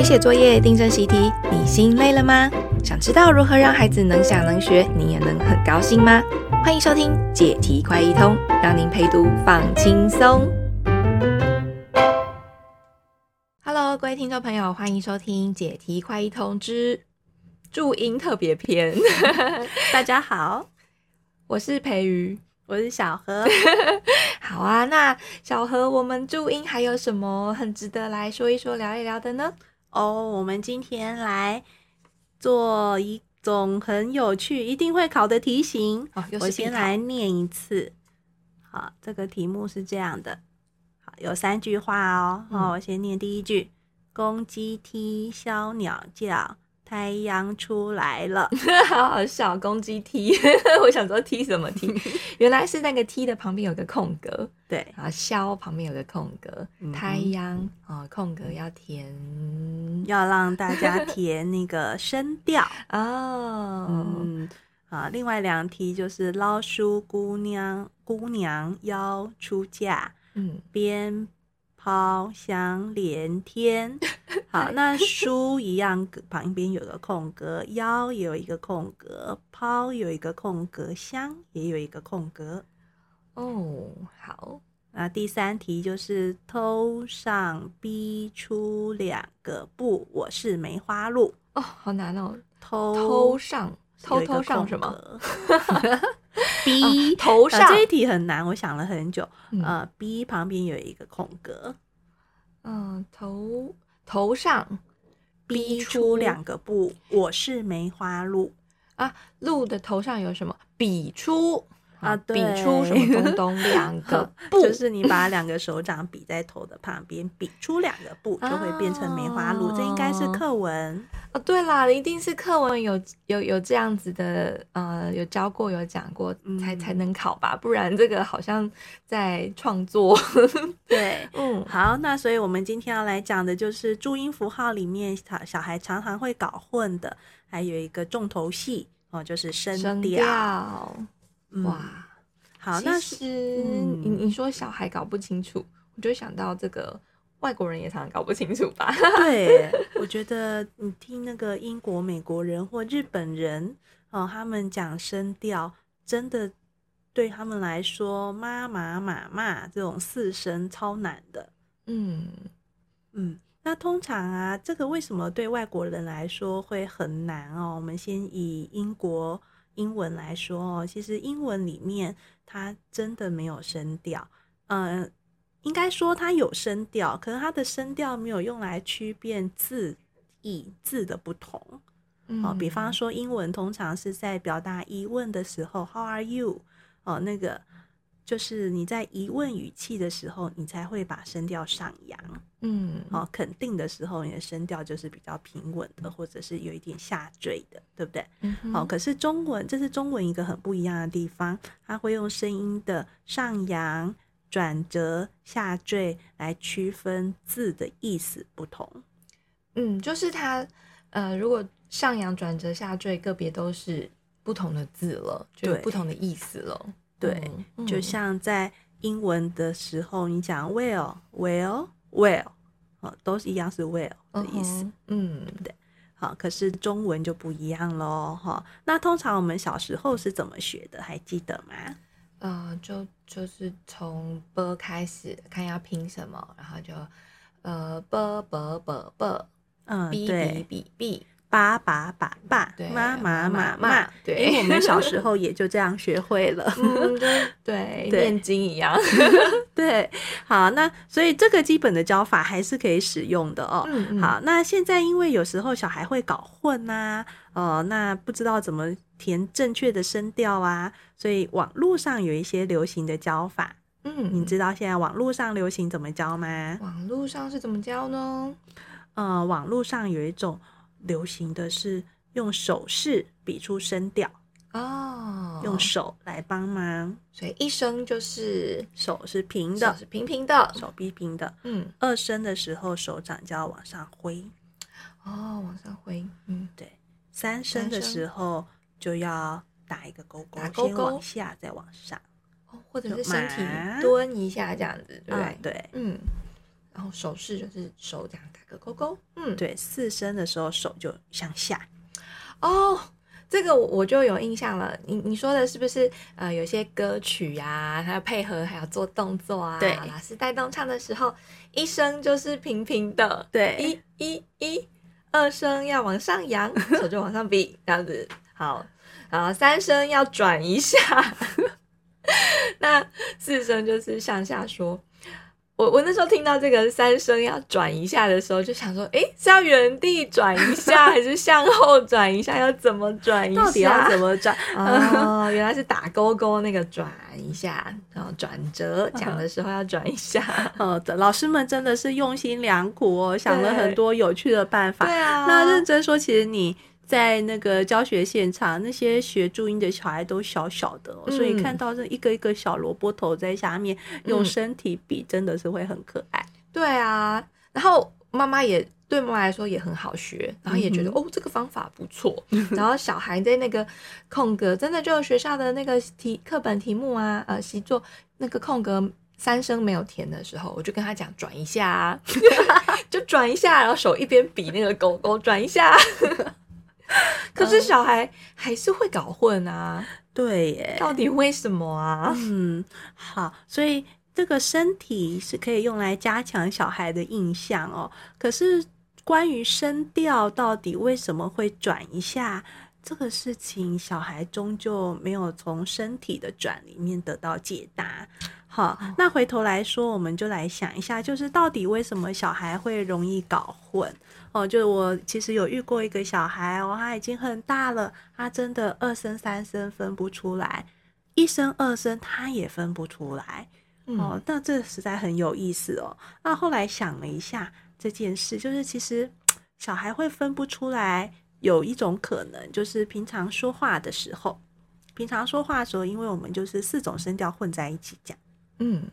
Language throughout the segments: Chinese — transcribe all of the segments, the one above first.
陪写作业、订正习题，你心累了吗？想知道如何让孩子能想能学，你也能很高兴吗？欢迎收听解题快一通，让您陪读放轻松。Hello，各位听众朋友，欢迎收听解题快一通之注音特别篇。大家好，我是培瑜。我是小何，好啊。那小何，我们注音还有什么很值得来说一说、聊一聊的呢？哦，我们今天来做一种很有趣、一定会考的题型。哦，我先来念一次。好，这个题目是这样的。好，有三句话哦。好，嗯，我先念第一句：公鸡啼，小鸟叫。太阳出来了，好好笑。公鸡踢，我想说踢什么踢？原来是那个踢的旁边有个空格，对。啊，消旁边有个空格，嗯、太阳啊，空格要填，要让大家填那个声调。哦。嗯啊，另外两题就是老鼠姑娘，姑娘要出嫁，嗯，鞭炮响连天。好，那书一样，旁边有个空格，腰也有一个空格，抛有一个空格，香也有一个空格。哦，好，那第三题就是偷上逼出两个不，我是梅花鹿。哦，好难哦，偷偷上，偷偷上什么？逼、啊、头上、啊、这一题很难，我想了很久。嗯、呃，，B 旁边有一个空格。嗯，头。头上 B 出两个不，我是梅花鹿啊。鹿的头上有什么？笔出啊，比出什么东东？两个 不，就是你把两个手掌比在头的旁边，比出两个不，就会变成梅花鹿。哦、这应该是课文。哦，对啦，一定是课文有有有这样子的，呃，有教过有讲过才、嗯、才能考吧，不然这个好像在创作。对，嗯，好，那所以我们今天要来讲的就是注音符号里面小小孩常常会搞混的，还有一个重头戏哦，就是声调。哇，好，那是你你说小孩搞不清楚，我就想到这个。外国人也常常搞不清楚吧？对，我觉得你听那个英国、美国人或日本人哦，他们讲声调，真的对他们来说，妈妈、妈妈这种四声超难的。嗯嗯，那通常啊，这个为什么对外国人来说会很难哦？我们先以英国英文来说哦，其实英文里面它真的没有声调，嗯、呃。应该说它有声调，可是它的声调没有用来区辨字义字的不同。嗯、哦，比方说英文通常是在表达疑问的时候，How are you？哦，那个就是你在疑问语气的时候，你才会把声调上扬。嗯，哦，肯定的时候，你的声调就是比较平稳的，或者是有一点下坠的，对不对？嗯，哦，可是中文，这是中文一个很不一样的地方，它会用声音的上扬。转折、下坠来区分字的意思不同。嗯，就是它，呃，如果上扬、转折、下坠个别都是不同的字了，就有不同的意思了。对，就像在英文的时候，你讲 well well well，哦，都是一样是 well 的意思，嗯，对，好，可是中文就不一样喽，哈，那通常我们小时候是怎么学的？还记得吗？呃，就就是从 b 开始，看要拼什么，然后就呃 b b b b，嗯，b b b b。爸爸爸爸，妈妈妈妈，对，因为我们小时候也就这样学会了，嗯，对，对，念经一样，对，好，那所以这个基本的教法还是可以使用的哦。嗯，好，那现在因为有时候小孩会搞混呐、啊，哦，那不知道怎么。填正确的声调啊，所以网络上有一些流行的教法。嗯，你知道现在网络上流行怎么教吗？网络上是怎么教呢？呃，网络上有一种流行的是用手势比出声调。哦，用手来帮忙，所以一声就是手是平的，是平平的，手臂平的。嗯，二声的时候手掌就要往上挥，哦，往上挥。嗯，对，三声的时候。就要打一个勾勾，勾勾。先往下再往上，或者是身体蹲一下这样子，对不对？嗯，对，嗯，然后手势就是手这样打个勾勾。嗯，对，四声的时候手就向下。哦，这个我就有印象了。你你说的是不是呃，有些歌曲呀，还要配合，还要做动作啊？对，老师带动唱的时候，一声就是平平的，对，一一一，二声要往上扬，手就往上比，这样子。好，然后三声要转一下，那四声就是向下说。我我那时候听到这个三声要转一下的时候，就想说，诶，是要原地转一下，还是向后转一下？要怎么转一下？到底要怎么转？哦，原来是打勾勾那个转一下，然后转折讲的时候要转一下。哦，的老师们真的是用心良苦哦，想了很多有趣的办法。对啊，那认真说，其实你。在那个教学现场，那些学注音的小孩都小小的，哦，嗯，所以看到这一个一个小萝卜头在下面用身体比，真的是会很可爱。对啊，然后妈妈也对妈妈来说也很好学，然后也觉得，嗯，哦，这个方法不错。然后小孩在那个空格，真的就学校的那个题课本题目啊，呃，习作那个空格三声没有填的时候，我就跟他讲转一下，啊，就转一下，然后手一边比那个狗狗转一下。可是小孩还是会搞混啊，对耶，到底为什么啊？嗯，好，所以这个身体是可以用来加强小孩的印象哦。可是关于声调到底为什么会转一下这个事情，小孩终究没有从身体的转里面得到解答。好，那回头来说，我们就来想一下，就是到底为什么小孩会容易搞混？哦，就是我其实有遇过一个小孩哦，他已经很大了，他真的二声三声分不出来，一声二声他也分不出来。哦，嗯、那这实在很有意思哦。那后来想了一下这件事，就是其实小孩会分不出来，有一种可能就是平常说话的时候，平常说话的时候，因为我们就是四种声调混在一起讲。嗯，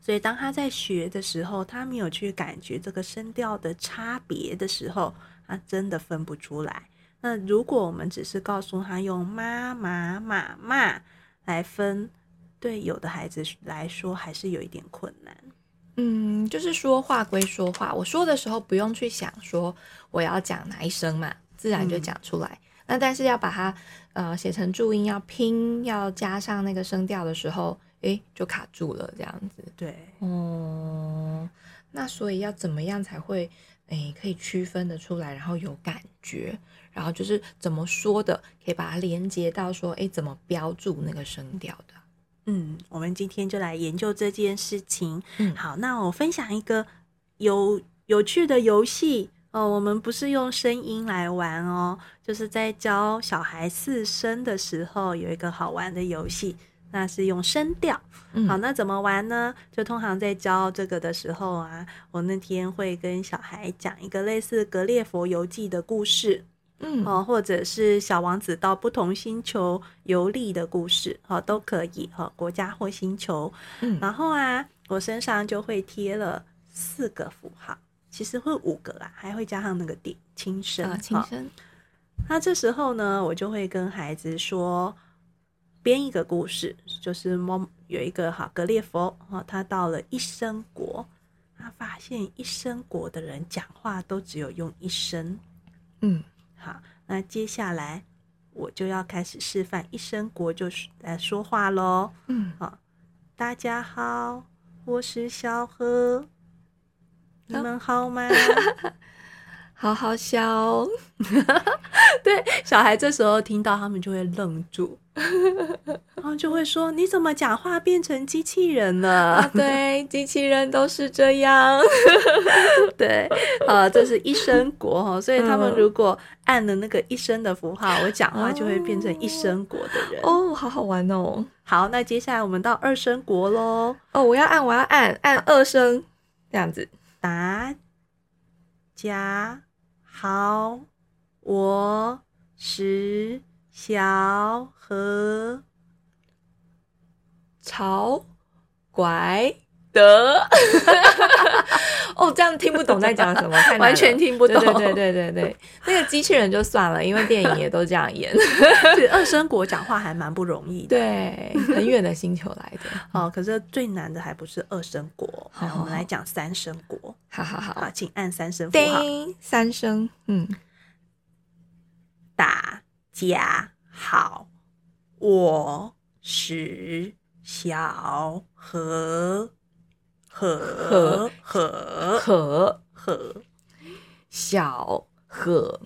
所以当他在学的时候，他没有去感觉这个声调的差别的时候，他真的分不出来。那如果我们只是告诉他用妈妈妈妈来分，对有的孩子来说还是有一点困难。嗯，就是说话归说话，我说的时候不用去想说我要讲哪一声嘛，自然就讲出来。嗯、那但是要把它呃写成注音，要拼，要加上那个声调的时候。诶，就卡住了，这样子。对，哦，那所以要怎么样才会诶可以区分的出来，然后有感觉，然后就是怎么说的，可以把它连接到说，诶，怎么标注那个声调的？嗯，我们今天就来研究这件事情。嗯，好，那我分享一个有有趣的游戏哦。我们不是用声音来玩哦，就是在教小孩四声的时候，有一个好玩的游戏。那是用声调，好，那怎么玩呢？就通常在教这个的时候啊，我那天会跟小孩讲一个类似《格列佛游记》的故事，嗯，哦，或者是小王子到不同星球游历的故事，哦，都可以，哈，国家或星球，嗯，然后啊，我身上就会贴了四个符号，其实会五个啦，还会加上那个点，轻声，啊，轻声。那这时候呢，我就会跟孩子说。编一个故事，就是猫有一个哈格列佛哈，他到了一生国，他发现一生国的人讲话都只有用一声，嗯，好，那接下来我就要开始示范一生国就是来说话喽，嗯，好，大家好，我是小何，你们好吗？好好笑，对，小孩这时候听到他们就会愣住。然后就会说：“你怎么讲话变成机器人了？”啊、对，机器人都是这样。对，啊，这是一声国哈，所以他们如果按了那个一声的符号，我讲话就会变成一声国的人。哦，好好玩哦。好，那接下来我们到二声国喽。哦，我要按，我要按，按二声，这样子。大家好，我是。小何超怪的，哦，这样听不懂在讲什么，完全听不懂。对对对对对，那个机器人就算了，因为电影也都这样演。二声国讲话还蛮不容易的，对，很远的星球来的。哦，可是最难的还不是二声国，好，我们来讲三声国。好好好，好，请按三声符号。三声，嗯，大家好，我是小何。何何何何小何，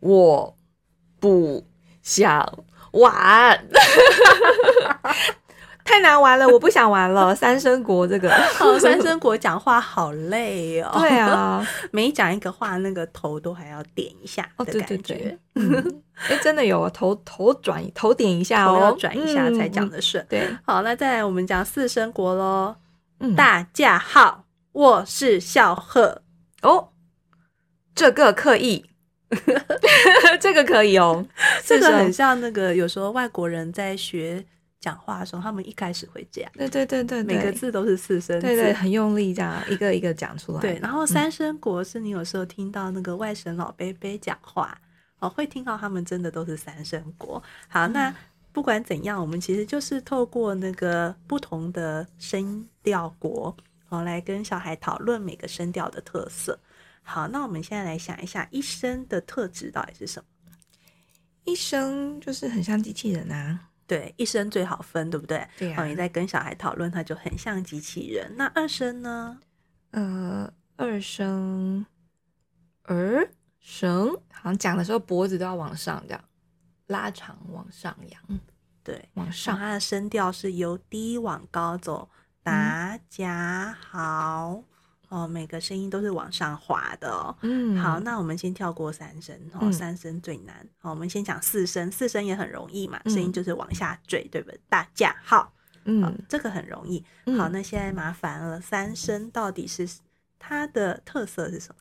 我不想玩，太难玩了，我不想玩了。三生国这个，哦，三生国讲话好累哦。对啊，每讲一个话，那个头都还要点一下的感觉。哦、对对对嗯，哎，真的有 头头转头点一下哦，要转一下才讲得顺。对，好，那再来我们讲四生国喽。嗯、大家好，我是小贺哦。这个刻意，这个可以哦。这个很像那个，有时候外国人在学讲话的时候，他们一开始会这样。对对对对，每个字都是四声，对对，很用力这样一个一个讲出来。对，然后三声国是你有时候听到那个外省老伯伯讲话哦，会听到他们真的都是三声国。好，那。不管怎样，我们其实就是透过那个不同的声调国，哦，来跟小孩讨论每个声调的特色。好，那我们现在来想一下，一声的特质到底是什么？一声就是很像机器人啊。对，一声最好分，对不对？对啊。你在跟小孩讨论，他就很像机器人。那二声呢？呃，二声，儿声，好像讲的时候脖子都要往上这样。拉长往上扬，对，往上，它的声调是由低往高走。大家好，哦，每个声音都是往上滑的哦。嗯，好，那我们先跳过三声，哦，三声最难。好，我们先讲四声，四声也很容易嘛，声音就是往下坠，对不对？大家好，嗯，这个很容易。好，那现在麻烦了，三声到底是它的特色是什么？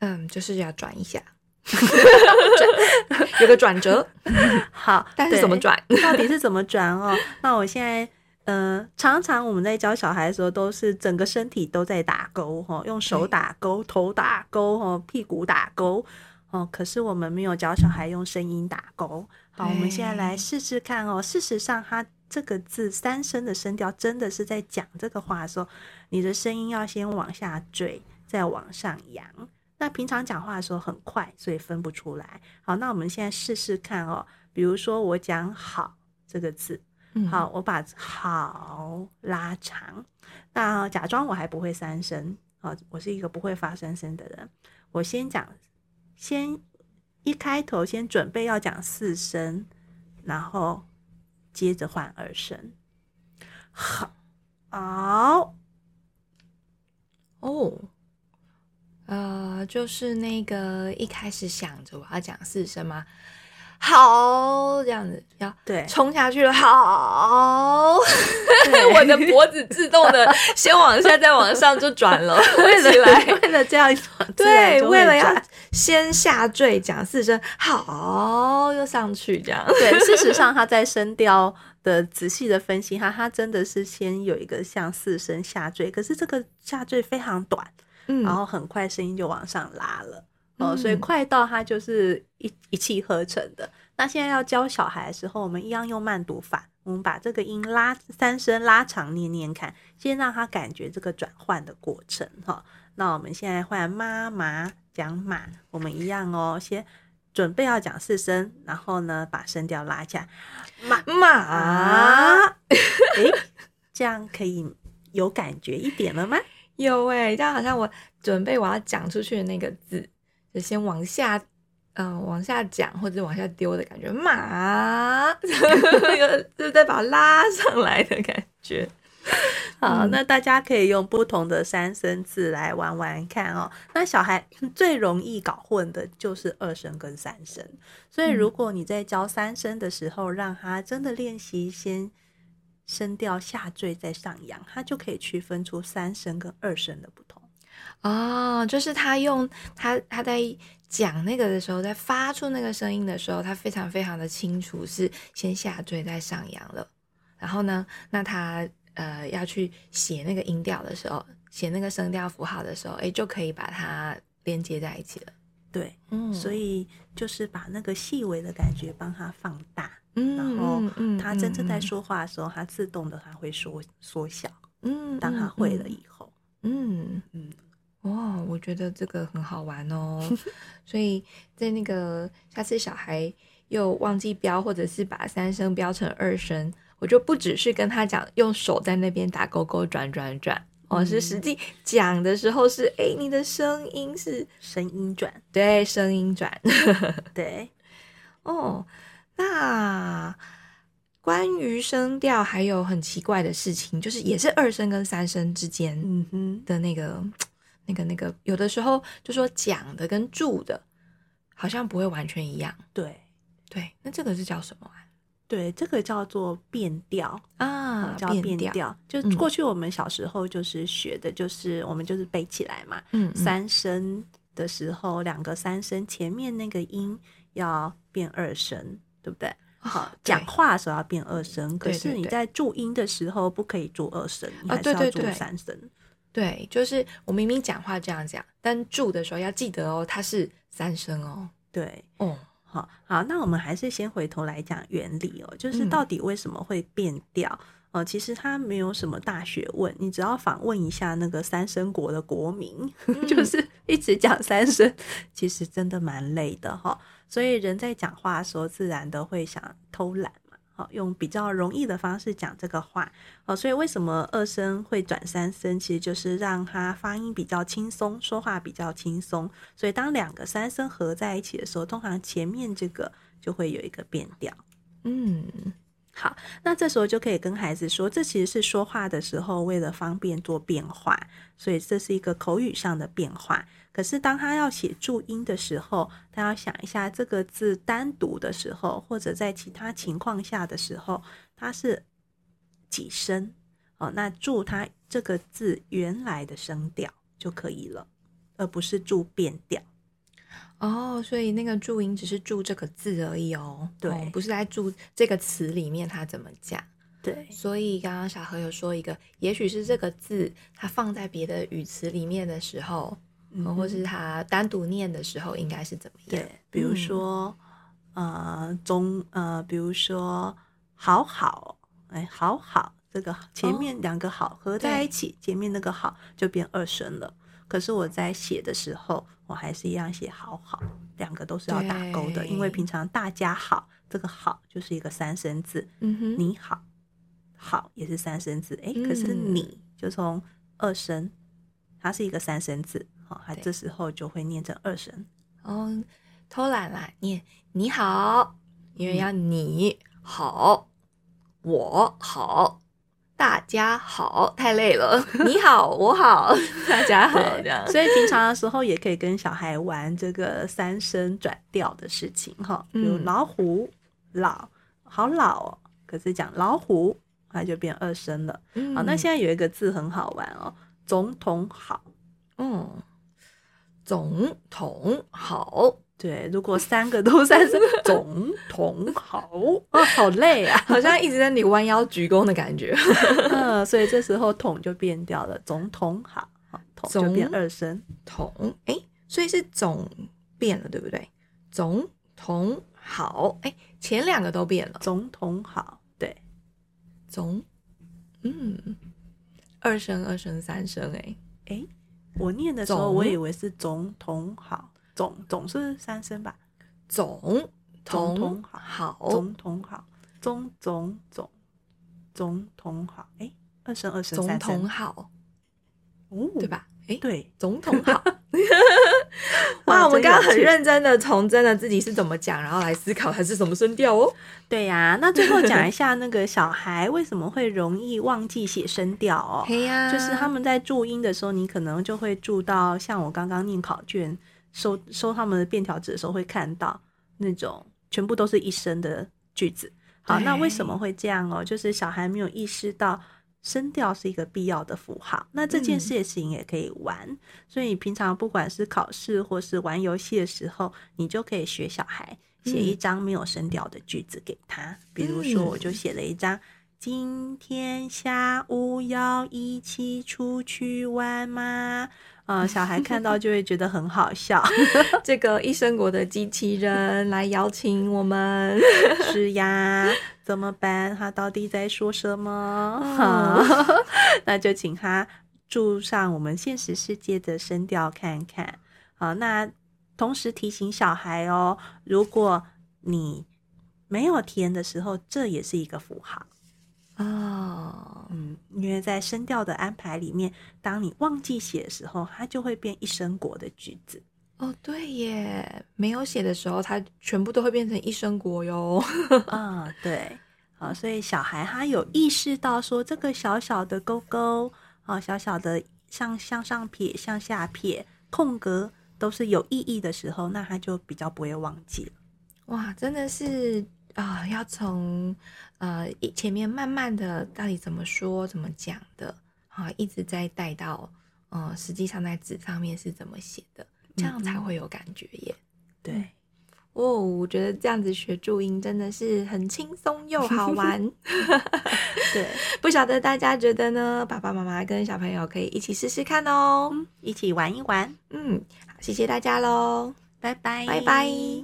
嗯，就是要转一下。有个转折，好，但是怎么转？到底是怎么转哦？那我现在，呃，常常我们在教小孩的时候，都是整个身体都在打勾哈，用手打勾，头打勾哈，屁股打勾哦。可是我们没有教小孩用声音打勾。好，我们现在来试试看哦。事实上，它这个字三声的声调，真的是在讲这个话的时候，你的声音要先往下坠，再往上扬。那平常讲话的时候很快，所以分不出来。好，那我们现在试试看哦。比如说我讲“好”这个字，好，我把“好”拉长。那假装我还不会三声，好，我是一个不会发三声的人。我先讲，先一开头先准备要讲四声，然后接着换二声。好，好，哦。呃，就是那个一开始想着我要讲四声吗？好，这样子要对。冲下去了，好，我的脖子自动的先往下再往上就转了，为了为了这样对，为了要先下坠讲四声，好，又上去这样。对，事实上他在声调的仔细的分析，他他真的是先有一个像四声下坠，可是这个下坠非常短。然后很快声音就往上拉了，嗯、哦，所以快到它就是一一气呵成的。那现在要教小孩的时候，我们一样用慢读法，我们把这个音拉三声拉长念念看，先让他感觉这个转换的过程哈、哦。那我们现在换妈妈讲马，我们一样哦，先准备要讲四声，然后呢把声调拉下，马马，诶，这样可以有感觉一点了吗？有哎、欸，这样好像我准备我要讲出去的那个字，就先往下，嗯、呃，往下讲或者往下丢的感觉，马，就再把它拉上来的感觉。好，嗯、那大家可以用不同的三声字来玩玩看哦。那小孩最容易搞混的就是二声跟三声，所以如果你在教三声的时候，让他真的练习先。声调下坠再上扬，他就可以区分出三声跟二声的不同。哦，就是他用他他在讲那个的时候，在发出那个声音的时候，他非常非常的清楚是先下坠再上扬了。然后呢，那他呃要去写那个音调的时候，写那个声调符号的时候，哎，就可以把它连接在一起了。对，嗯，所以就是把那个细微的感觉帮他放大，嗯，然后他真正在说话的时候，他自动的他会缩缩小，嗯，当他会了以后，嗯。嗯，哇，我觉得这个很好玩哦。所以在那个下次小孩又忘记标，或者是把三声标成二声，我就不只是跟他讲，用手在那边打勾勾转转转。哦，是实际讲的时候是，哎、嗯，你的声音是声音转，对，声音转，对，哦，那关于声调还有很奇怪的事情，就是也是二声跟三声之间，嗯哼的那个、嗯、那个、那个，有的时候就说讲的跟住的，好像不会完全一样，对，对，那这个是叫什么啊？对，这个叫做变调啊，叫变调。就过去我们小时候就是学的，就是、嗯、我们就是背起来嘛。嗯，三声的时候，两个三声前面那个音要变二声，对不对？好，讲话的时候要变二声，可是你在注音的时候不可以注二声，你还是要注三声。对，就是我明明讲话这样讲，但住的时候要记得哦，它是三声哦。对，哦。好，好，那我们还是先回头来讲原理哦，就是到底为什么会变调？哦、嗯呃，其实它没有什么大学问，你只要访问一下那个三声国的国民，嗯、就是一直讲三声，其实真的蛮累的哈、哦。所以人在讲话的时候，自然的会想偷懒。好，用比较容易的方式讲这个话，哦，所以为什么二声会转三声？其实就是让它发音比较轻松，说话比较轻松。所以当两个三声合在一起的时候，通常前面这个就会有一个变调。嗯。好，那这时候就可以跟孩子说，这其实是说话的时候为了方便做变化，所以这是一个口语上的变化。可是当他要写注音的时候，他要想一下这个字单独的时候，或者在其他情况下的时候，它是几声哦？那注它这个字原来的声调就可以了，而不是注变调。哦，所以那个注音只是注这个字而已哦，对，哦、不是在注这个词里面它怎么讲。对，所以刚刚小何有说一个，也许是这个字它放在别的语词里面的时候，嗯，或是它单独念的时候，应该是怎么样？对，比如说，嗯、呃，中，呃，比如说，好好，哎，好好，这个前面两个好合在一起，哦、前面那个好就变二声了。可是我在写的时候，我还是一样写好好，两个都是要打勾的，因为平常大家好，这个好就是一个三声字，嗯哼，你好，好也是三声字，哎、欸，可是你就从二声，它是一个三声字，好，它这时候就会念成二声。哦，偷懒啦，念你好，因为要你好，我好。大家好，太累了。你好，我好，大家好，这样。所以平常的时候也可以跟小孩玩这个三声转调的事情哈，比如老虎老好老哦，可是讲老虎，它就变二声了。好，那现在有一个字很好玩哦，总统好，嗯，总统好。对，如果三个都三声，总 统好啊，好累啊，好像一直在你弯腰鞠躬的感觉。嗯，所以这时候统就变掉了，总统好，统就变二声。统，哎，所以是总变了，对不对？总统好，哎，前两个都变了，总统好，对，总，嗯，二声二声三声，哎，哎，我念的时候我以为是总统好。总总是三声吧，总总统好，总统好，总总总总统好，哎，二声二声三统好，哦，对吧？哎，对，总统好。哇，我们刚刚很认真的从真的自己是怎么讲，然后来思考它是什么声调哦。对呀，那最后讲一 下那个小孩为什么会容易忘记写声调哦？对呀，就是他们在注音的时候，你可能就会注到像我刚刚念考卷。收收他们的便条纸的时候，会看到那种全部都是一声的句子。好，那为什么会这样哦？就是小孩没有意识到声调是一个必要的符号。那这件事情也可以玩，嗯、所以平常不管是考试或是玩游戏的时候，你就可以学小孩写一张没有声调的句子给他。比如说，我就写了一张今天下午要一起出去玩吗？啊、呃，小孩看到就会觉得很好笑。这个一生国的机器人来邀请我们，是呀，怎么办？他到底在说什么？好，那就请他注上我们现实世界的声调看看。好，那同时提醒小孩哦，如果你没有填的时候，这也是一个符号。哦，嗯，因为在声调的安排里面，当你忘记写的时候，它就会变一声国的句子。哦，对耶，没有写的时候，它全部都会变成一声国哟。啊、哦，对，啊，所以小孩他有意识到说，这个小小的勾勾，啊，小小的向向上撇、向下撇、空格都是有意义的时候，那他就比较不会忘记了。哇，真的是。啊、呃，要从呃前面慢慢的到底怎么说怎么讲的啊，一直在带到呃实际上在纸上面是怎么写的，这样才会有感觉耶。嗯、对，哦，我觉得这样子学注音真的是很轻松又好玩。对，不晓得大家觉得呢？爸爸妈妈跟小朋友可以一起试试看哦，一起玩一玩。嗯，好，谢谢大家喽，拜拜，拜拜。